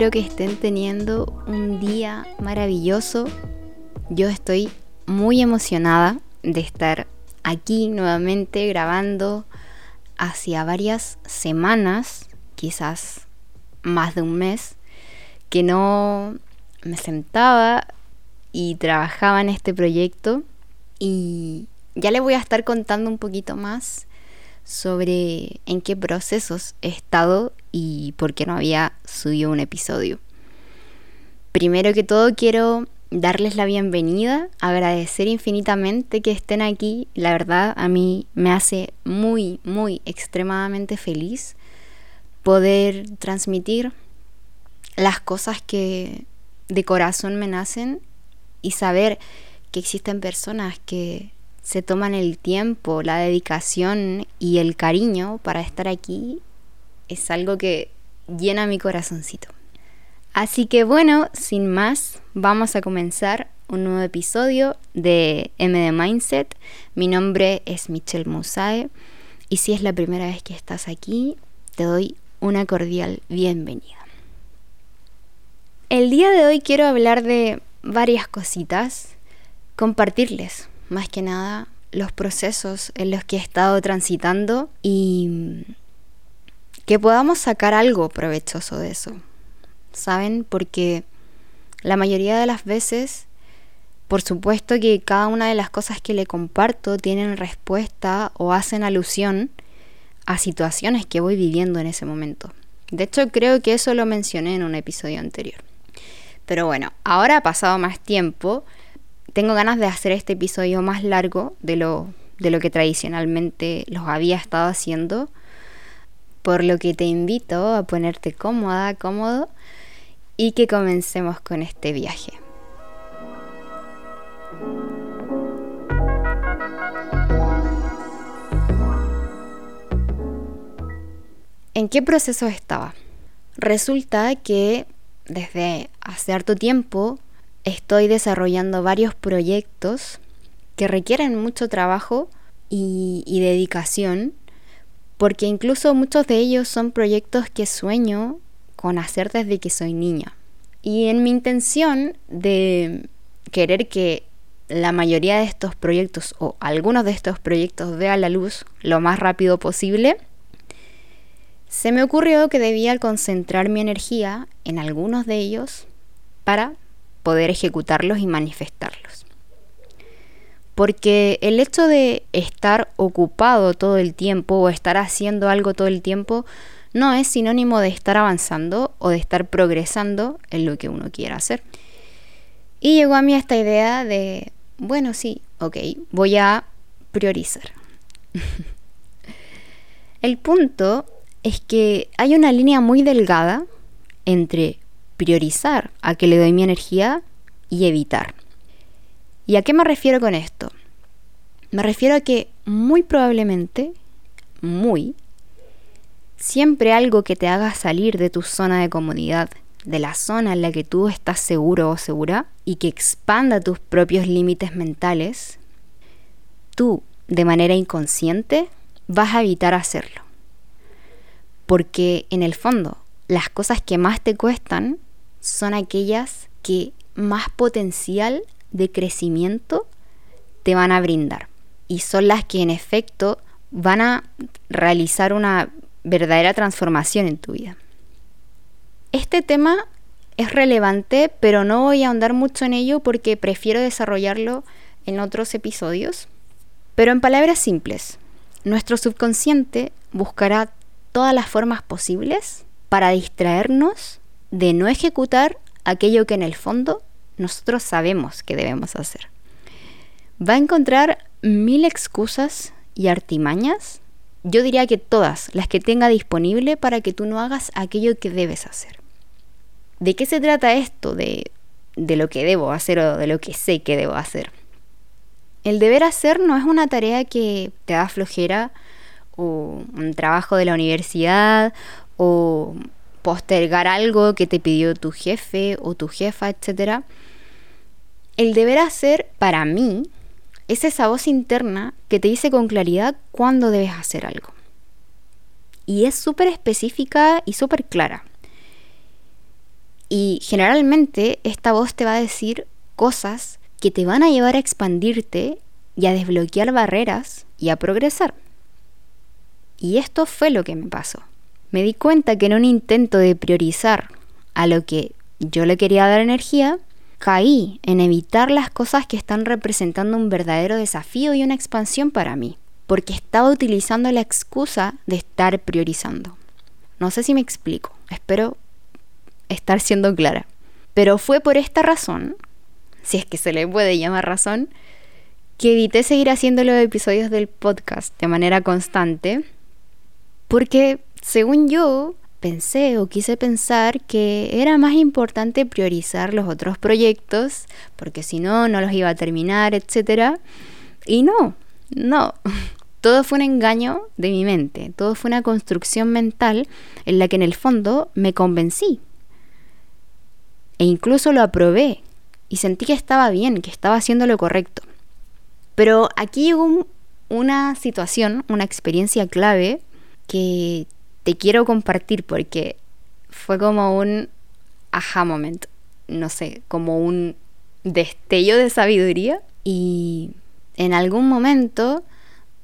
Espero que estén teniendo un día maravilloso. Yo estoy muy emocionada de estar aquí nuevamente grabando hacia varias semanas, quizás más de un mes, que no me sentaba y trabajaba en este proyecto y ya les voy a estar contando un poquito más sobre en qué procesos he estado y por qué no había subido un episodio. Primero que todo quiero darles la bienvenida, agradecer infinitamente que estén aquí. La verdad a mí me hace muy, muy extremadamente feliz poder transmitir las cosas que de corazón me nacen y saber que existen personas que se toman el tiempo, la dedicación y el cariño para estar aquí es algo que llena mi corazoncito. Así que bueno, sin más, vamos a comenzar un nuevo episodio de MD Mindset. Mi nombre es Michelle Musae y si es la primera vez que estás aquí, te doy una cordial bienvenida. El día de hoy quiero hablar de varias cositas, compartirles más que nada los procesos en los que he estado transitando y que podamos sacar algo provechoso de eso. ¿Saben? Porque la mayoría de las veces, por supuesto que cada una de las cosas que le comparto tienen respuesta o hacen alusión a situaciones que voy viviendo en ese momento. De hecho, creo que eso lo mencioné en un episodio anterior. Pero bueno, ahora ha pasado más tiempo. Tengo ganas de hacer este episodio más largo de lo, de lo que tradicionalmente los había estado haciendo. Por lo que te invito a ponerte cómoda, cómodo y que comencemos con este viaje. ¿En qué proceso estaba? Resulta que desde hace harto tiempo estoy desarrollando varios proyectos que requieren mucho trabajo y, dedicación, porque incluso muchos de ellos son proyectos que sueño con hacer desde que soy niña. Y en mi intención de querer que la mayoría de estos proyectos o algunos de estos proyectos vean la luz lo más rápido posible, se me ocurrió que debía concentrar mi energía en algunos de ellos para poder ejecutarlos y manifestarlos. Porque el hecho de estar ocupado todo el tiempo o estar haciendo algo todo el tiempo no es sinónimo de estar avanzando o de estar progresando en lo que uno quiera hacer. Y llegó a mí esta idea de, bueno, sí, ok, voy a priorizar. el punto es que hay una línea muy delgada entre priorizar a que le doy mi energía y evitar. ¿Y a qué me refiero con esto? Me refiero a que muy probablemente, muy, siempre algo que te haga salir de tu zona de comodidad, de la zona en la que tú estás seguro o segura, y que expanda tus propios límites mentales, tú, de manera inconsciente, vas a evitar hacerlo. Porque en el fondo, las cosas que más te cuestan son aquellas que más potencial de crecimiento te van a brindar. Y son las que en efecto van a realizar una verdadera transformación en tu vida. Este tema es relevante, pero no voy a ahondar mucho en ello porque prefiero desarrollarlo en otros episodios. Pero en palabras simples, nuestro subconsciente buscará todas las formas posibles para distraernos de no ejecutar aquello que en el fondo nosotros sabemos que debemos hacer. Va a encontrar mil excusas y artimañas, yo diría que todas las que tenga disponible para que tú no hagas aquello que debes hacer. ¿De qué se trata esto de, de lo que debo hacer o de lo que sé que debo hacer? El deber hacer no es una tarea que te da flojera o un trabajo de la universidad o postergar algo que te pidió tu jefe o tu jefa, etc. El deber hacer para mí es esa voz interna que te dice con claridad cuándo debes hacer algo. Y es súper específica y súper clara. Y generalmente esta voz te va a decir cosas que te van a llevar a expandirte y a desbloquear barreras y a progresar. Y esto fue lo que me pasó. Me di cuenta que en un intento de priorizar a lo que yo le quería dar energía, caí en evitar las cosas que están representando un verdadero desafío y una expansión para mí, porque estaba utilizando la excusa de estar priorizando. No sé si me explico, espero estar siendo clara. Pero fue por esta razón, si es que se le puede llamar razón, que evité seguir haciendo los episodios del podcast de manera constante, porque según yo pensé o quise pensar que era más importante priorizar los otros proyectos, porque si no, no los iba a terminar, etc. Y no, no. Todo fue un engaño de mi mente, todo fue una construcción mental en la que en el fondo me convencí. E incluso lo aprobé y sentí que estaba bien, que estaba haciendo lo correcto. Pero aquí llegó una situación, una experiencia clave que te quiero compartir porque fue como un aha moment, no sé, como un destello de sabiduría y en algún momento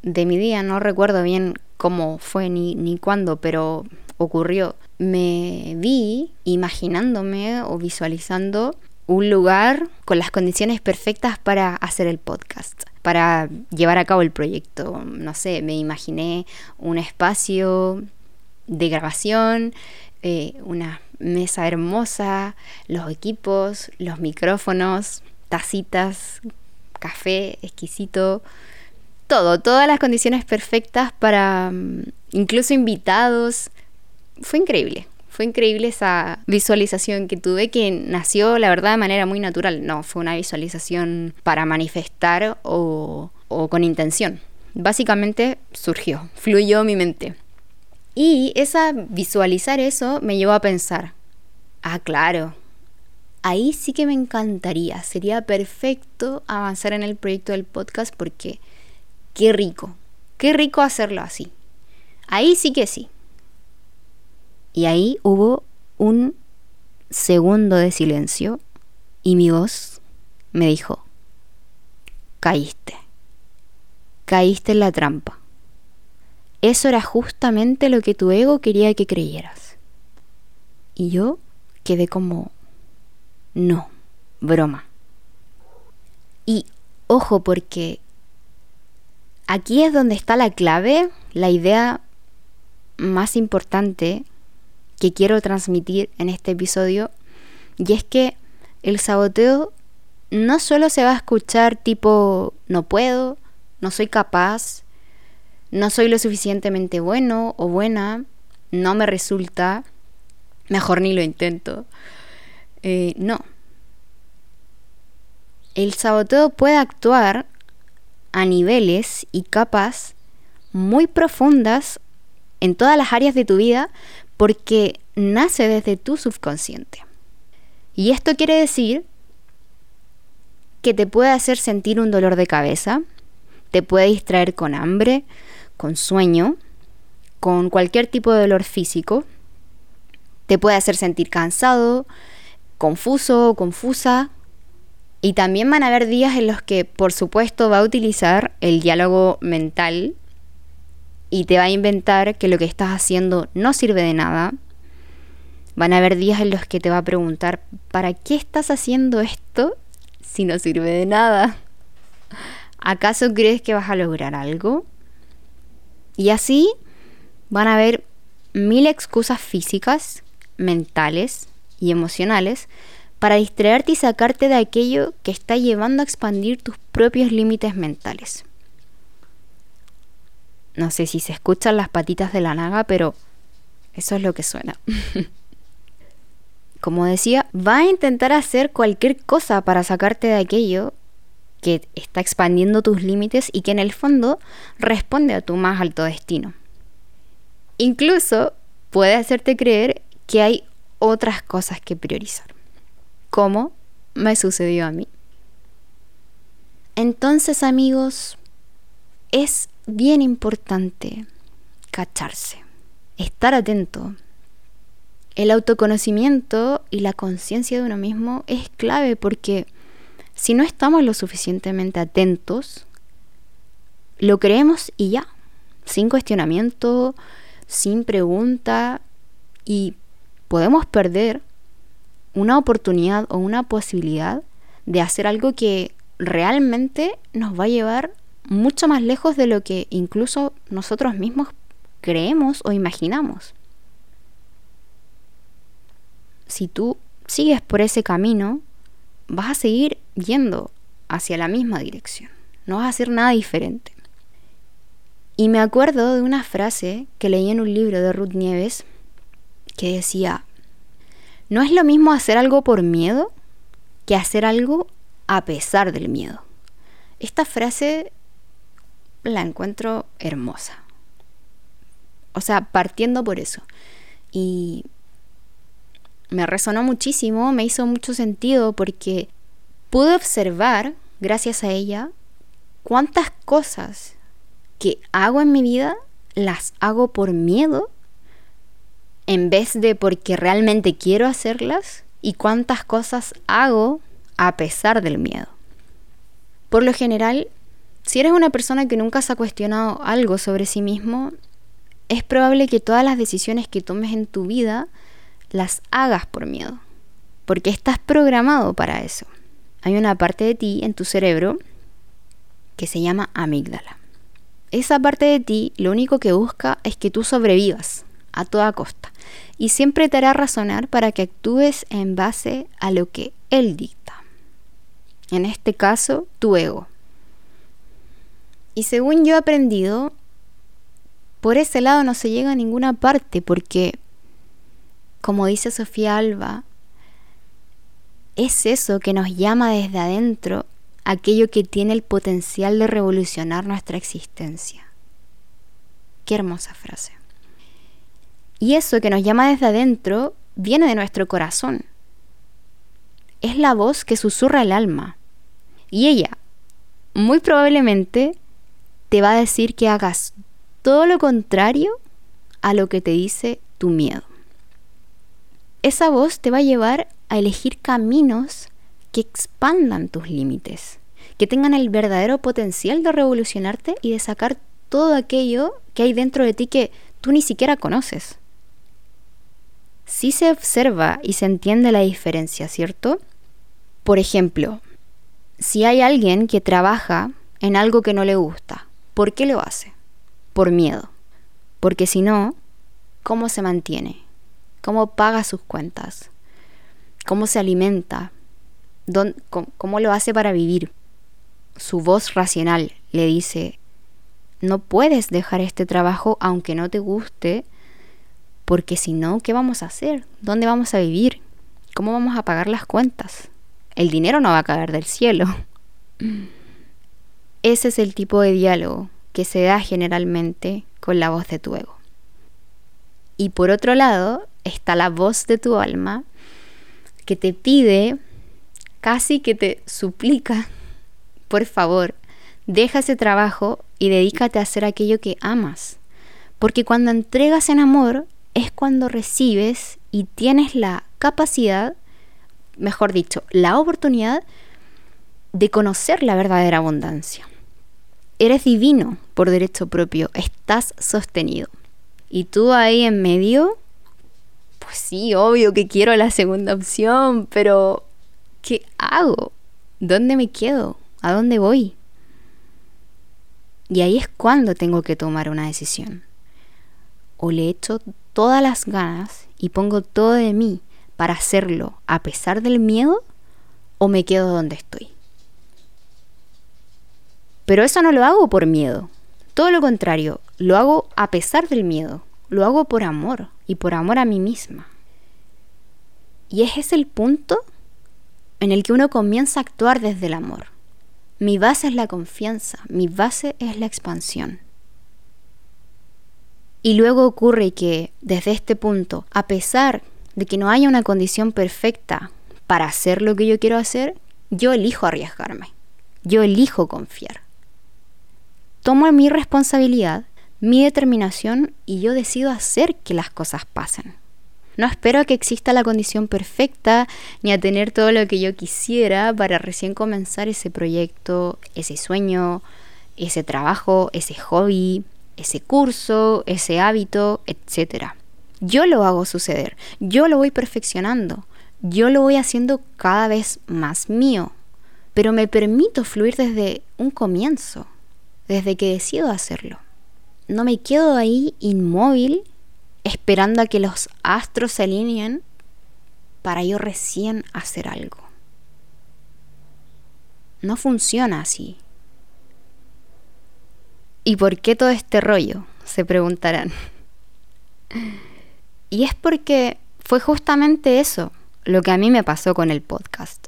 de mi día, no recuerdo bien cómo fue ni, ni cuándo, pero ocurrió, me vi imaginándome o visualizando un lugar con las condiciones perfectas para hacer el podcast, para llevar a cabo el proyecto. No sé, me imaginé un espacio de grabación, eh, una mesa hermosa, los equipos, los micrófonos, tacitas, café exquisito, todo, todas las condiciones perfectas para mm, incluso invitados. Fue increíble, fue increíble esa visualización que tuve que nació, la verdad, de manera muy natural. No, fue una visualización para manifestar o, o con intención. Básicamente surgió, fluyó mi mente. Y esa visualizar eso me llevó a pensar, ah, claro, ahí sí que me encantaría, sería perfecto avanzar en el proyecto del podcast porque qué rico, qué rico hacerlo así. Ahí sí que sí. Y ahí hubo un segundo de silencio y mi voz me dijo, caíste, caíste en la trampa. Eso era justamente lo que tu ego quería que creyeras. Y yo quedé como, no, broma. Y ojo porque aquí es donde está la clave, la idea más importante que quiero transmitir en este episodio y es que el saboteo no solo se va a escuchar tipo no puedo, no soy capaz, no soy lo suficientemente bueno o buena, no me resulta, mejor ni lo intento. Eh, no. El saboteo puede actuar a niveles y capas muy profundas en todas las áreas de tu vida porque nace desde tu subconsciente. Y esto quiere decir que te puede hacer sentir un dolor de cabeza, te puede distraer con hambre, con sueño, con cualquier tipo de dolor físico, te puede hacer sentir cansado, confuso o confusa, y también van a haber días en los que, por supuesto, va a utilizar el diálogo mental y te va a inventar que lo que estás haciendo no sirve de nada. Van a haber días en los que te va a preguntar, ¿para qué estás haciendo esto si no sirve de nada? ¿Acaso crees que vas a lograr algo? Y así van a haber mil excusas físicas, mentales y emocionales para distraerte y sacarte de aquello que está llevando a expandir tus propios límites mentales. No sé si se escuchan las patitas de la naga, pero eso es lo que suena. Como decía, va a intentar hacer cualquier cosa para sacarte de aquello que está expandiendo tus límites y que en el fondo responde a tu más alto destino. Incluso puede hacerte creer que hay otras cosas que priorizar, como me sucedió a mí. Entonces amigos, es bien importante cacharse, estar atento. El autoconocimiento y la conciencia de uno mismo es clave porque si no estamos lo suficientemente atentos, lo creemos y ya, sin cuestionamiento, sin pregunta y podemos perder una oportunidad o una posibilidad de hacer algo que realmente nos va a llevar mucho más lejos de lo que incluso nosotros mismos creemos o imaginamos. Si tú sigues por ese camino, vas a seguir yendo hacia la misma dirección. No vas a hacer nada diferente. Y me acuerdo de una frase que leí en un libro de Ruth Nieves que decía, no es lo mismo hacer algo por miedo que hacer algo a pesar del miedo. Esta frase la encuentro hermosa. O sea, partiendo por eso. Y me resonó muchísimo, me hizo mucho sentido porque pude observar, gracias a ella, cuántas cosas que hago en mi vida las hago por miedo en vez de porque realmente quiero hacerlas y cuántas cosas hago a pesar del miedo. Por lo general, si eres una persona que nunca se ha cuestionado algo sobre sí mismo, es probable que todas las decisiones que tomes en tu vida las hagas por miedo, porque estás programado para eso. Hay una parte de ti en tu cerebro que se llama amígdala. Esa parte de ti lo único que busca es que tú sobrevivas a toda costa y siempre te hará razonar para que actúes en base a lo que él dicta. En este caso, tu ego. Y según yo he aprendido, por ese lado no se llega a ninguna parte porque, como dice Sofía Alba, es eso que nos llama desde adentro aquello que tiene el potencial de revolucionar nuestra existencia. Qué hermosa frase. Y eso que nos llama desde adentro viene de nuestro corazón. Es la voz que susurra el alma. Y ella, muy probablemente, te va a decir que hagas todo lo contrario a lo que te dice tu miedo. Esa voz te va a llevar a elegir caminos que expandan tus límites, que tengan el verdadero potencial de revolucionarte y de sacar todo aquello que hay dentro de ti que tú ni siquiera conoces. Sí se observa y se entiende la diferencia, ¿cierto? Por ejemplo, si hay alguien que trabaja en algo que no le gusta, ¿por qué lo hace? Por miedo. Porque si no, ¿cómo se mantiene? ¿Cómo paga sus cuentas? ¿Cómo se alimenta? cómo lo hace para vivir. Su voz racional le dice, no puedes dejar este trabajo aunque no te guste, porque si no, ¿qué vamos a hacer? ¿Dónde vamos a vivir? ¿Cómo vamos a pagar las cuentas? El dinero no va a caer del cielo. Ese es el tipo de diálogo que se da generalmente con la voz de tu ego. Y por otro lado está la voz de tu alma que te pide casi que te suplica, por favor, deja ese trabajo y dedícate a hacer aquello que amas. Porque cuando entregas en amor es cuando recibes y tienes la capacidad, mejor dicho, la oportunidad de conocer la verdadera abundancia. Eres divino por derecho propio, estás sostenido. Y tú ahí en medio, pues sí, obvio que quiero la segunda opción, pero ¿Qué hago? ¿Dónde me quedo? ¿A dónde voy? Y ahí es cuando tengo que tomar una decisión. O le echo todas las ganas y pongo todo de mí para hacerlo a pesar del miedo, o me quedo donde estoy. Pero eso no lo hago por miedo. Todo lo contrario, lo hago a pesar del miedo. Lo hago por amor y por amor a mí misma. Y ese es el punto en el que uno comienza a actuar desde el amor. Mi base es la confianza, mi base es la expansión. Y luego ocurre que desde este punto, a pesar de que no haya una condición perfecta para hacer lo que yo quiero hacer, yo elijo arriesgarme. Yo elijo confiar. Tomo mi responsabilidad, mi determinación y yo decido hacer que las cosas pasen. No espero a que exista la condición perfecta ni a tener todo lo que yo quisiera para recién comenzar ese proyecto, ese sueño, ese trabajo, ese hobby, ese curso, ese hábito, etc. Yo lo hago suceder, yo lo voy perfeccionando, yo lo voy haciendo cada vez más mío, pero me permito fluir desde un comienzo, desde que decido hacerlo. No me quedo ahí inmóvil esperando a que los astros se alineen para yo recién hacer algo. No funciona así. ¿Y por qué todo este rollo? Se preguntarán. Y es porque fue justamente eso lo que a mí me pasó con el podcast.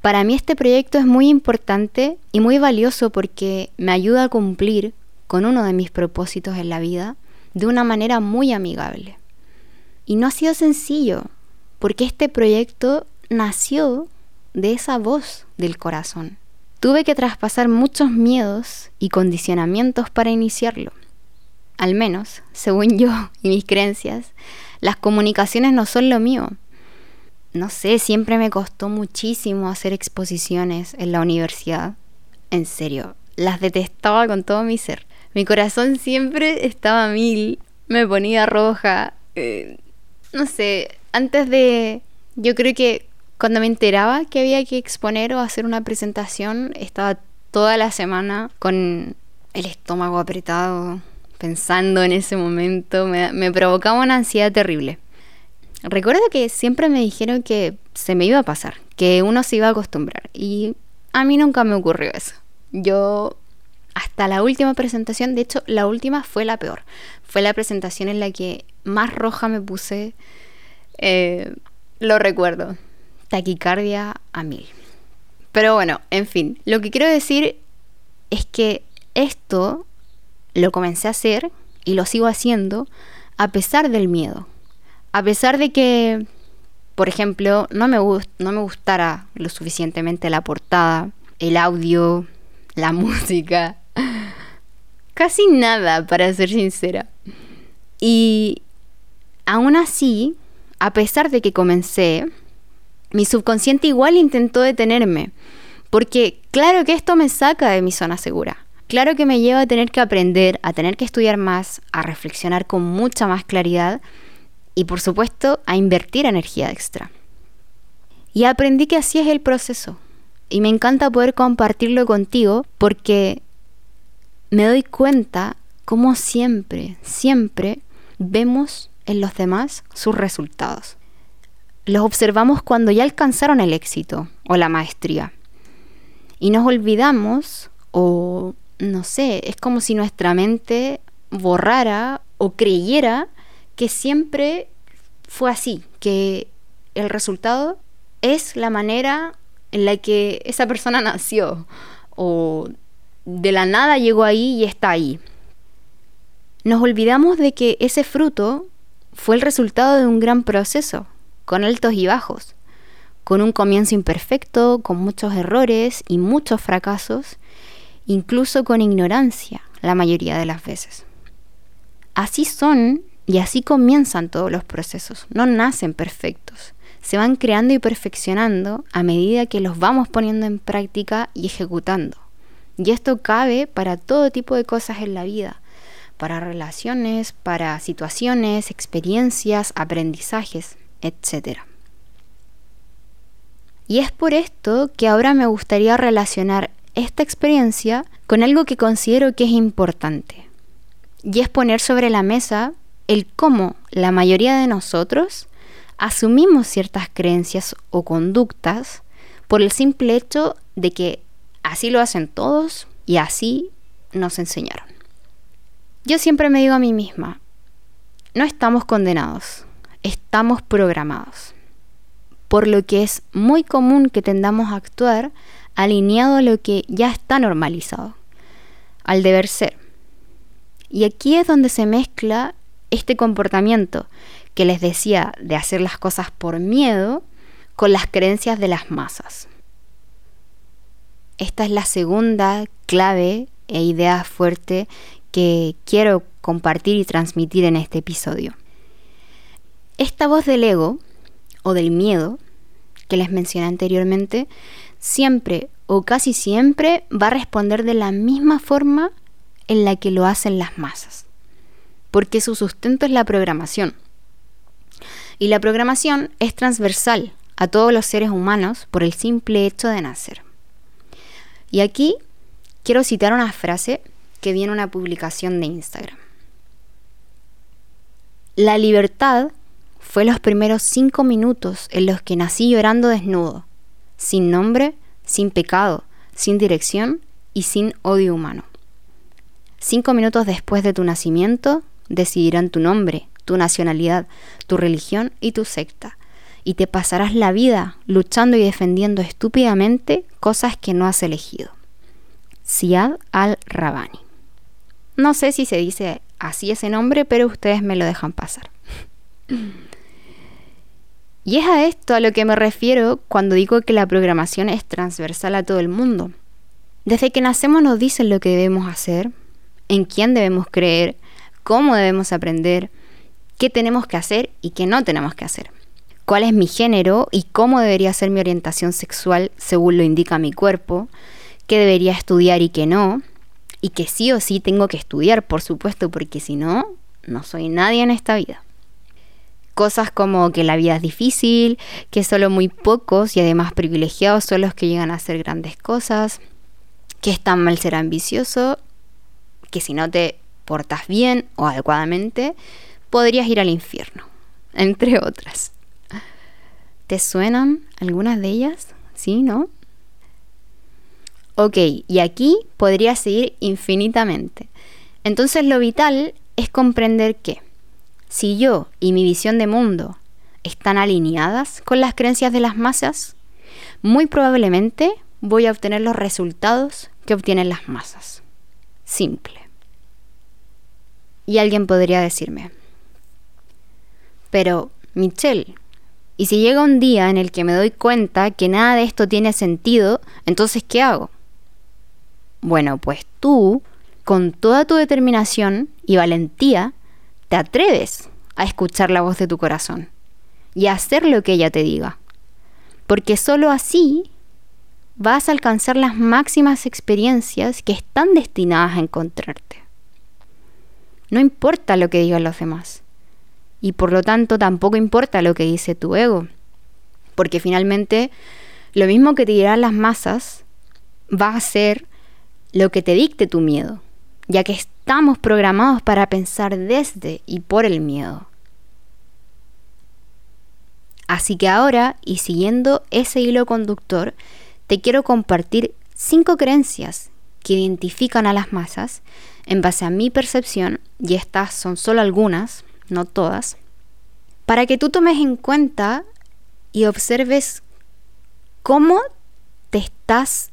Para mí este proyecto es muy importante y muy valioso porque me ayuda a cumplir con uno de mis propósitos en la vida de una manera muy amigable. Y no ha sido sencillo, porque este proyecto nació de esa voz del corazón. Tuve que traspasar muchos miedos y condicionamientos para iniciarlo. Al menos, según yo y mis creencias, las comunicaciones no son lo mío. No sé, siempre me costó muchísimo hacer exposiciones en la universidad. En serio, las detestaba con todo mi ser. Mi corazón siempre estaba mil, me ponía roja. Eh, no sé, antes de... Yo creo que cuando me enteraba que había que exponer o hacer una presentación, estaba toda la semana con el estómago apretado, pensando en ese momento. Me, me provocaba una ansiedad terrible. Recuerdo que siempre me dijeron que se me iba a pasar, que uno se iba a acostumbrar. Y a mí nunca me ocurrió eso. Yo hasta la última presentación, de hecho la última fue la peor. Fue la presentación en la que más roja me puse. Eh, lo recuerdo. Taquicardia a mil. Pero bueno, en fin, lo que quiero decir es que esto lo comencé a hacer y lo sigo haciendo a pesar del miedo. A pesar de que, por ejemplo, no me, no me gustara lo suficientemente la portada, el audio, la música, Casi nada, para ser sincera. Y aún así, a pesar de que comencé, mi subconsciente igual intentó detenerme. Porque claro que esto me saca de mi zona segura. Claro que me lleva a tener que aprender, a tener que estudiar más, a reflexionar con mucha más claridad y por supuesto a invertir energía extra. Y aprendí que así es el proceso. Y me encanta poder compartirlo contigo porque me doy cuenta como siempre, siempre vemos en los demás sus resultados. Los observamos cuando ya alcanzaron el éxito o la maestría. Y nos olvidamos o no sé, es como si nuestra mente borrara o creyera que siempre fue así, que el resultado es la manera en la que esa persona nació o de la nada llegó ahí y está ahí. Nos olvidamos de que ese fruto fue el resultado de un gran proceso, con altos y bajos, con un comienzo imperfecto, con muchos errores y muchos fracasos, incluso con ignorancia la mayoría de las veces. Así son y así comienzan todos los procesos, no nacen perfectos, se van creando y perfeccionando a medida que los vamos poniendo en práctica y ejecutando. Y esto cabe para todo tipo de cosas en la vida, para relaciones, para situaciones, experiencias, aprendizajes, etc. Y es por esto que ahora me gustaría relacionar esta experiencia con algo que considero que es importante. Y es poner sobre la mesa el cómo la mayoría de nosotros asumimos ciertas creencias o conductas por el simple hecho de que Así lo hacen todos y así nos enseñaron. Yo siempre me digo a mí misma, no estamos condenados, estamos programados. Por lo que es muy común que tendamos a actuar alineado a lo que ya está normalizado, al deber ser. Y aquí es donde se mezcla este comportamiento que les decía de hacer las cosas por miedo con las creencias de las masas. Esta es la segunda clave e idea fuerte que quiero compartir y transmitir en este episodio. Esta voz del ego o del miedo que les mencioné anteriormente, siempre o casi siempre va a responder de la misma forma en la que lo hacen las masas, porque su sustento es la programación. Y la programación es transversal a todos los seres humanos por el simple hecho de nacer. Y aquí quiero citar una frase que viene en una publicación de Instagram. La libertad fue los primeros cinco minutos en los que nací llorando desnudo, sin nombre, sin pecado, sin dirección y sin odio humano. Cinco minutos después de tu nacimiento decidirán tu nombre, tu nacionalidad, tu religión y tu secta, y te pasarás la vida luchando y defendiendo estúpidamente cosas que no has elegido. Siad al-Rabani. No sé si se dice así ese nombre, pero ustedes me lo dejan pasar. Y es a esto a lo que me refiero cuando digo que la programación es transversal a todo el mundo. Desde que nacemos nos dicen lo que debemos hacer, en quién debemos creer, cómo debemos aprender, qué tenemos que hacer y qué no tenemos que hacer. Cuál es mi género y cómo debería ser mi orientación sexual según lo indica mi cuerpo, qué debería estudiar y qué no, y que sí o sí tengo que estudiar, por supuesto, porque si no, no soy nadie en esta vida. Cosas como que la vida es difícil, que solo muy pocos y además privilegiados son los que llegan a hacer grandes cosas, que es tan mal ser ambicioso, que si no te portas bien o adecuadamente, podrías ir al infierno, entre otras. ¿Te suenan algunas de ellas? ¿Sí, no? Ok, y aquí podría seguir infinitamente. Entonces lo vital es comprender que si yo y mi visión de mundo están alineadas con las creencias de las masas, muy probablemente voy a obtener los resultados que obtienen las masas. Simple. Y alguien podría decirme, pero Michelle, ¿y si llega un día en el que me doy cuenta que nada de esto tiene sentido, entonces ¿qué hago? Bueno, pues tú, con toda tu determinación y valentía, te atreves a escuchar la voz de tu corazón y a hacer lo que ella te diga. Porque sólo así vas a alcanzar las máximas experiencias que están destinadas a encontrarte. No importa lo que digan los demás. Y por lo tanto tampoco importa lo que dice tu ego. Porque finalmente lo mismo que te dirán las masas va a ser lo que te dicte tu miedo ya que estamos programados para pensar desde y por el miedo. Así que ahora, y siguiendo ese hilo conductor, te quiero compartir cinco creencias que identifican a las masas en base a mi percepción, y estas son solo algunas, no todas, para que tú tomes en cuenta y observes cómo te estás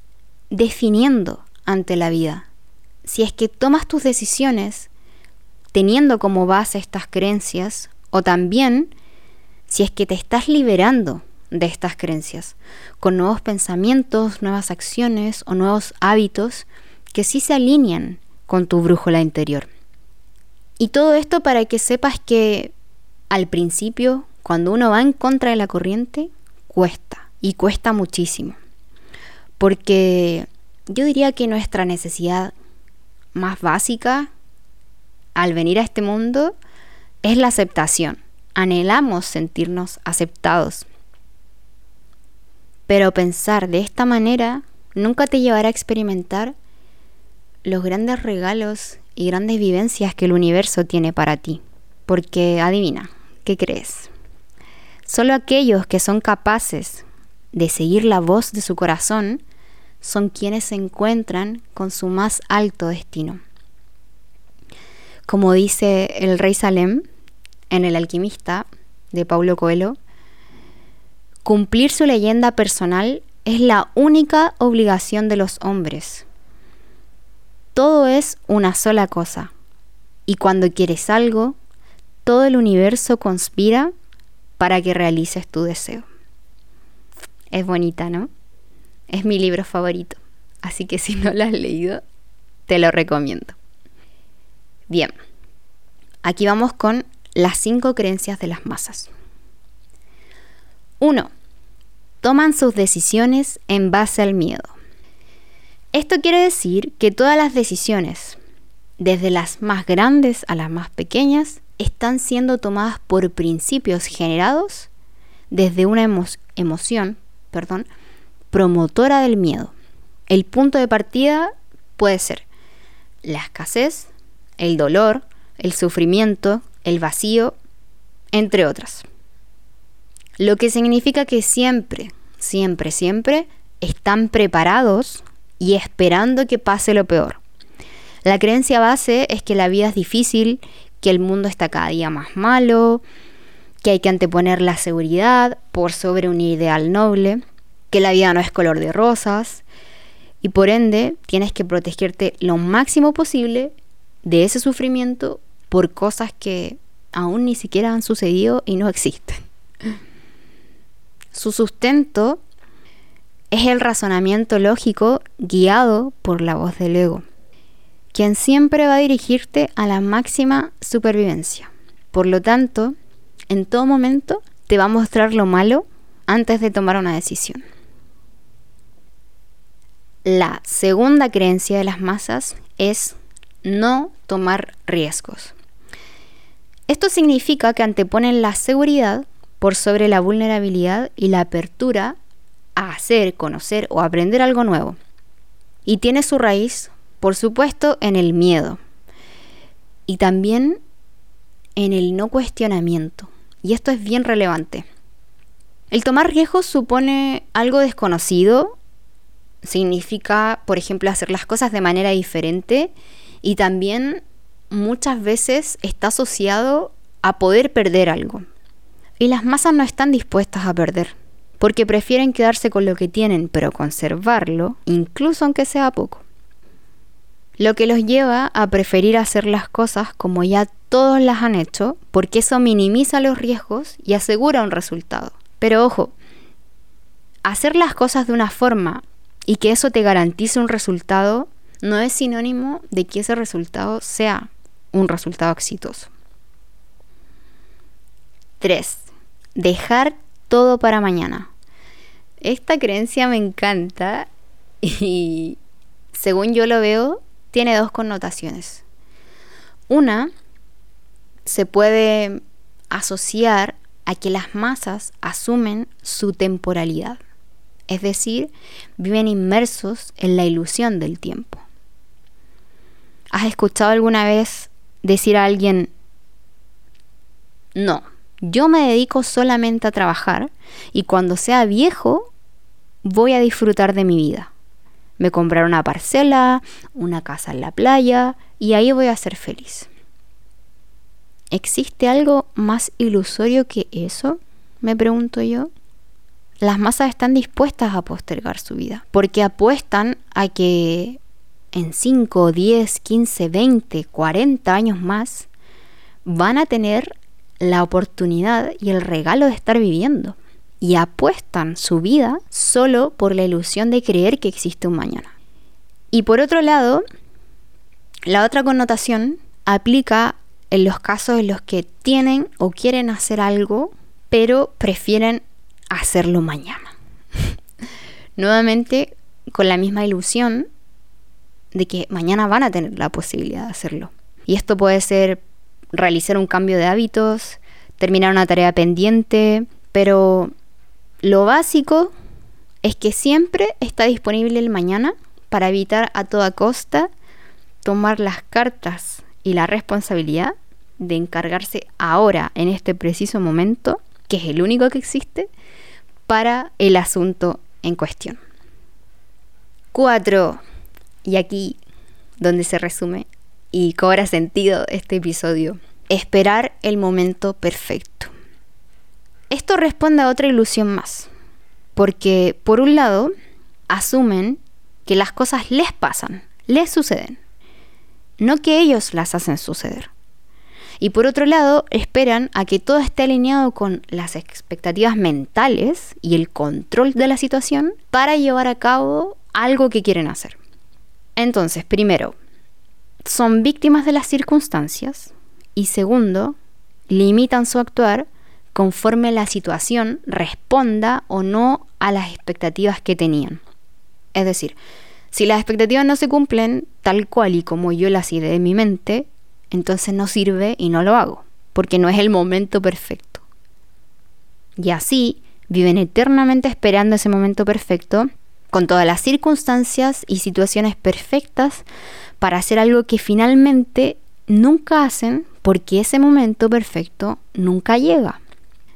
definiendo ante la vida si es que tomas tus decisiones teniendo como base estas creencias o también si es que te estás liberando de estas creencias con nuevos pensamientos, nuevas acciones o nuevos hábitos que sí se alinean con tu brújula interior. Y todo esto para que sepas que al principio, cuando uno va en contra de la corriente, cuesta y cuesta muchísimo. Porque yo diría que nuestra necesidad más básica al venir a este mundo es la aceptación. Anhelamos sentirnos aceptados. Pero pensar de esta manera nunca te llevará a experimentar los grandes regalos y grandes vivencias que el universo tiene para ti. Porque adivina, ¿qué crees? Solo aquellos que son capaces de seguir la voz de su corazón son quienes se encuentran con su más alto destino. Como dice el rey Salem en El alquimista de Paulo Coelho, cumplir su leyenda personal es la única obligación de los hombres. Todo es una sola cosa, y cuando quieres algo, todo el universo conspira para que realices tu deseo. Es bonita, ¿no? Es mi libro favorito. así que si no lo has leído, te lo recomiendo. Bien, aquí vamos con las cinco creencias de las masas. 1. Toman sus decisiones en base al miedo. Esto quiere decir que todas las decisiones, desde las más grandes a las más pequeñas, están siendo tomadas por principios generados desde una emoción perdón, promotora del miedo. El punto de partida puede ser la escasez, el dolor, el sufrimiento, el vacío, entre otras. Lo que significa que siempre, siempre, siempre están preparados y esperando que pase lo peor. La creencia base es que la vida es difícil, que el mundo está cada día más malo, que hay que anteponer la seguridad por sobre un ideal noble, que la vida no es color de rosas y por ende tienes que protegerte lo máximo posible de ese sufrimiento por cosas que aún ni siquiera han sucedido y no existen. Su sustento es el razonamiento lógico guiado por la voz del ego, quien siempre va a dirigirte a la máxima supervivencia. Por lo tanto, en todo momento te va a mostrar lo malo antes de tomar una decisión. La segunda creencia de las masas es no tomar riesgos. Esto significa que anteponen la seguridad por sobre la vulnerabilidad y la apertura a hacer, conocer o aprender algo nuevo. Y tiene su raíz, por supuesto, en el miedo y también en el no cuestionamiento. Y esto es bien relevante. El tomar riesgos supone algo desconocido, significa, por ejemplo, hacer las cosas de manera diferente y también muchas veces está asociado a poder perder algo. Y las masas no están dispuestas a perder, porque prefieren quedarse con lo que tienen, pero conservarlo, incluso aunque sea poco. Lo que los lleva a preferir hacer las cosas como ya todos las han hecho, porque eso minimiza los riesgos y asegura un resultado. Pero ojo, hacer las cosas de una forma y que eso te garantice un resultado no es sinónimo de que ese resultado sea un resultado exitoso. 3. Dejar todo para mañana. Esta creencia me encanta y según yo lo veo, tiene dos connotaciones. Una se puede asociar a que las masas asumen su temporalidad, es decir, viven inmersos en la ilusión del tiempo. ¿Has escuchado alguna vez decir a alguien, no, yo me dedico solamente a trabajar y cuando sea viejo voy a disfrutar de mi vida? Me compraré una parcela, una casa en la playa y ahí voy a ser feliz. ¿Existe algo más ilusorio que eso? Me pregunto yo. Las masas están dispuestas a postergar su vida porque apuestan a que en 5, 10, 15, 20, 40 años más van a tener la oportunidad y el regalo de estar viviendo y apuestan su vida solo por la ilusión de creer que existe un mañana. Y por otro lado, la otra connotación aplica en los casos en los que tienen o quieren hacer algo, pero prefieren hacerlo mañana. Nuevamente, con la misma ilusión de que mañana van a tener la posibilidad de hacerlo. Y esto puede ser realizar un cambio de hábitos, terminar una tarea pendiente, pero lo básico es que siempre está disponible el mañana para evitar a toda costa tomar las cartas y la responsabilidad de encargarse ahora, en este preciso momento, que es el único que existe, para el asunto en cuestión. Cuatro, y aquí donde se resume y cobra sentido este episodio, esperar el momento perfecto. Esto responde a otra ilusión más, porque por un lado asumen que las cosas les pasan, les suceden, no que ellos las hacen suceder. Y por otro lado, esperan a que todo esté alineado con las expectativas mentales y el control de la situación para llevar a cabo algo que quieren hacer. Entonces, primero, son víctimas de las circunstancias y segundo, limitan su actuar conforme la situación responda o no a las expectativas que tenían. Es decir, si las expectativas no se cumplen tal cual y como yo las ideé en mi mente, entonces no sirve y no lo hago, porque no es el momento perfecto. Y así viven eternamente esperando ese momento perfecto, con todas las circunstancias y situaciones perfectas para hacer algo que finalmente nunca hacen porque ese momento perfecto nunca llega.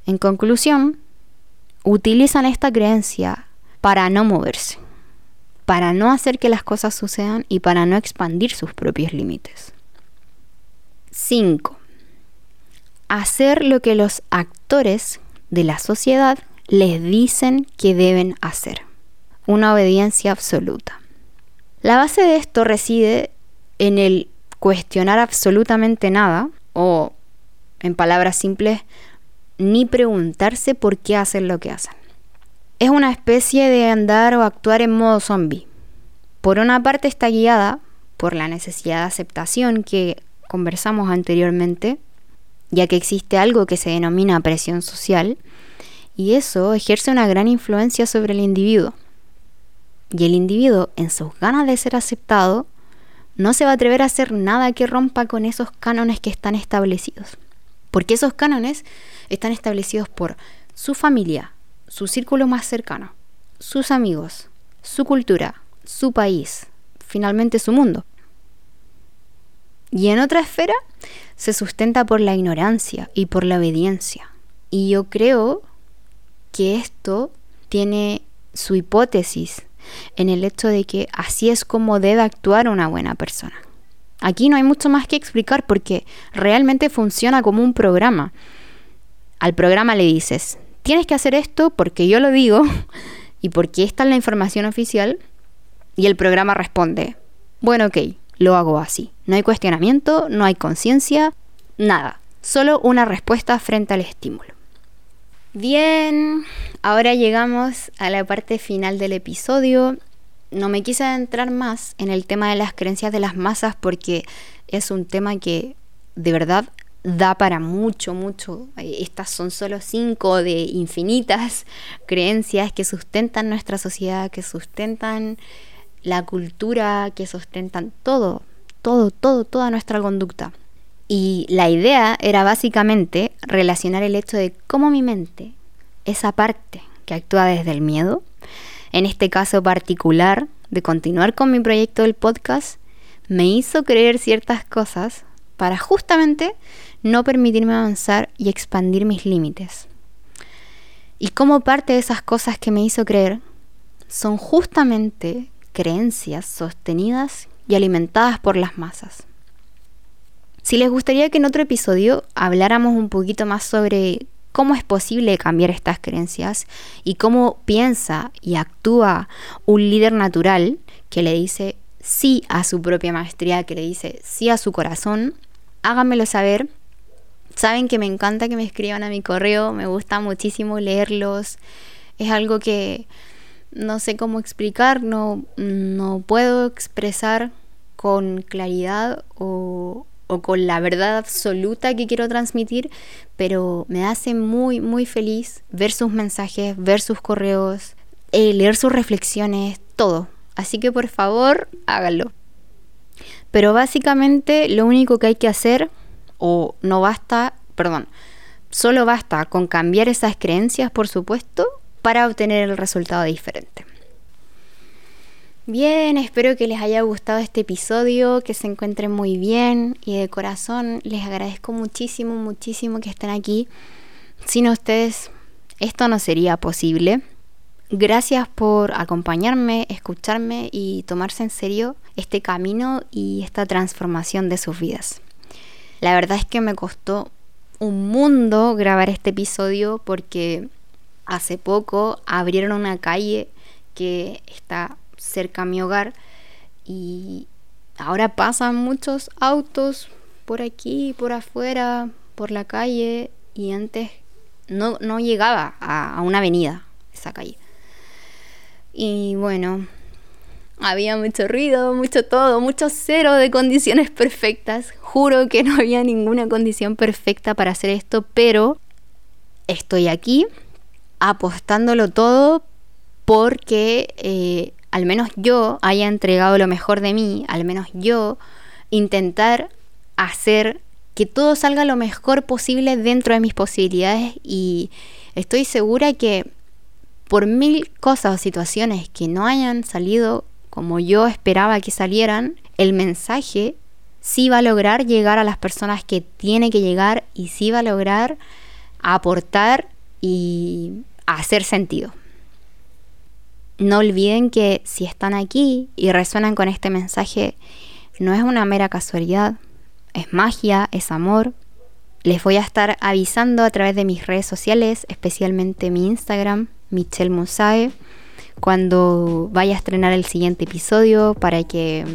En conclusión, utilizan esta creencia para no moverse, para no hacer que las cosas sucedan y para no expandir sus propios límites. 5. Hacer lo que los actores de la sociedad les dicen que deben hacer. Una obediencia absoluta. La base de esto reside en el cuestionar absolutamente nada o, en palabras simples, ni preguntarse por qué hacen lo que hacen. Es una especie de andar o actuar en modo zombie. Por una parte está guiada por la necesidad de aceptación que conversamos anteriormente, ya que existe algo que se denomina presión social, y eso ejerce una gran influencia sobre el individuo. Y el individuo, en sus ganas de ser aceptado, no se va a atrever a hacer nada que rompa con esos cánones que están establecidos. Porque esos cánones están establecidos por su familia, su círculo más cercano, sus amigos, su cultura, su país, finalmente su mundo. Y en otra esfera se sustenta por la ignorancia y por la obediencia. Y yo creo que esto tiene su hipótesis en el hecho de que así es como debe actuar una buena persona. Aquí no hay mucho más que explicar porque realmente funciona como un programa. Al programa le dices, tienes que hacer esto porque yo lo digo y porque esta es la información oficial. Y el programa responde, bueno, ok, lo hago así. No hay cuestionamiento, no hay conciencia, nada. Solo una respuesta frente al estímulo. Bien, ahora llegamos a la parte final del episodio. No me quise adentrar más en el tema de las creencias de las masas porque es un tema que de verdad da para mucho, mucho. Estas son solo cinco de infinitas creencias que sustentan nuestra sociedad, que sustentan la cultura, que sustentan todo, todo, todo, toda nuestra conducta. Y la idea era básicamente relacionar el hecho de cómo mi mente, esa parte que actúa desde el miedo, en este caso particular de continuar con mi proyecto del podcast, me hizo creer ciertas cosas para justamente no permitirme avanzar y expandir mis límites. Y como parte de esas cosas que me hizo creer son justamente creencias sostenidas y alimentadas por las masas. Si les gustaría que en otro episodio habláramos un poquito más sobre cómo es posible cambiar estas creencias y cómo piensa y actúa un líder natural que le dice sí a su propia maestría, que le dice sí a su corazón, háganmelo saber. Saben que me encanta que me escriban a mi correo, me gusta muchísimo leerlos. Es algo que no sé cómo explicar, no, no puedo expresar con claridad o, o con la verdad absoluta que quiero transmitir, pero me hace muy, muy feliz ver sus mensajes, ver sus correos, eh, leer sus reflexiones, todo. Así que por favor, háganlo. Pero básicamente lo único que hay que hacer, o no basta, perdón, solo basta con cambiar esas creencias, por supuesto, para obtener el resultado diferente. Bien, espero que les haya gustado este episodio, que se encuentren muy bien y de corazón les agradezco muchísimo, muchísimo que estén aquí. Sin ustedes esto no sería posible. Gracias por acompañarme, escucharme y tomarse en serio este camino y esta transformación de sus vidas. La verdad es que me costó un mundo grabar este episodio porque hace poco abrieron una calle que está cerca a mi hogar y ahora pasan muchos autos por aquí, por afuera, por la calle y antes no, no llegaba a, una avenida esa calle. Y bueno, Había mucho ruido, mucho todo, mucho cero de condiciones perfectas. Juro que no había ninguna condición perfecta para hacer esto, pero estoy aquí apostándolo todo porque eh, al menos yo haya entregado lo mejor de mí, al menos yo intentar hacer que todo salga lo mejor posible dentro de mis posibilidades y estoy segura que por mil cosas o situaciones que no hayan salido como yo esperaba que salieran, el mensaje sí va a lograr llegar a las personas que tiene que llegar y sí va a lograr aportar y hacer sentido. No olviden que si están aquí y resuenan con este mensaje, no es una mera casualidad, es magia, es amor. Les voy a estar avisando a través de mis redes sociales, especialmente mi Instagram, Michelle Musae, cuando vaya a estrenar el siguiente episodio para que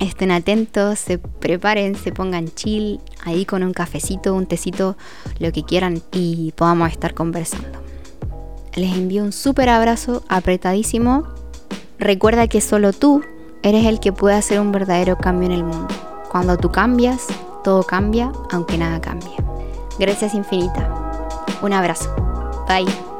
estén atentos, se preparen, se pongan chill, ahí con un cafecito, un tecito, lo que quieran y podamos estar conversando. Les envío un súper abrazo apretadísimo. Recuerda que solo tú eres el que puede hacer un verdadero cambio en el mundo. Cuando tú cambias, todo cambia, aunque nada cambie. Gracias infinita. Un abrazo. Bye.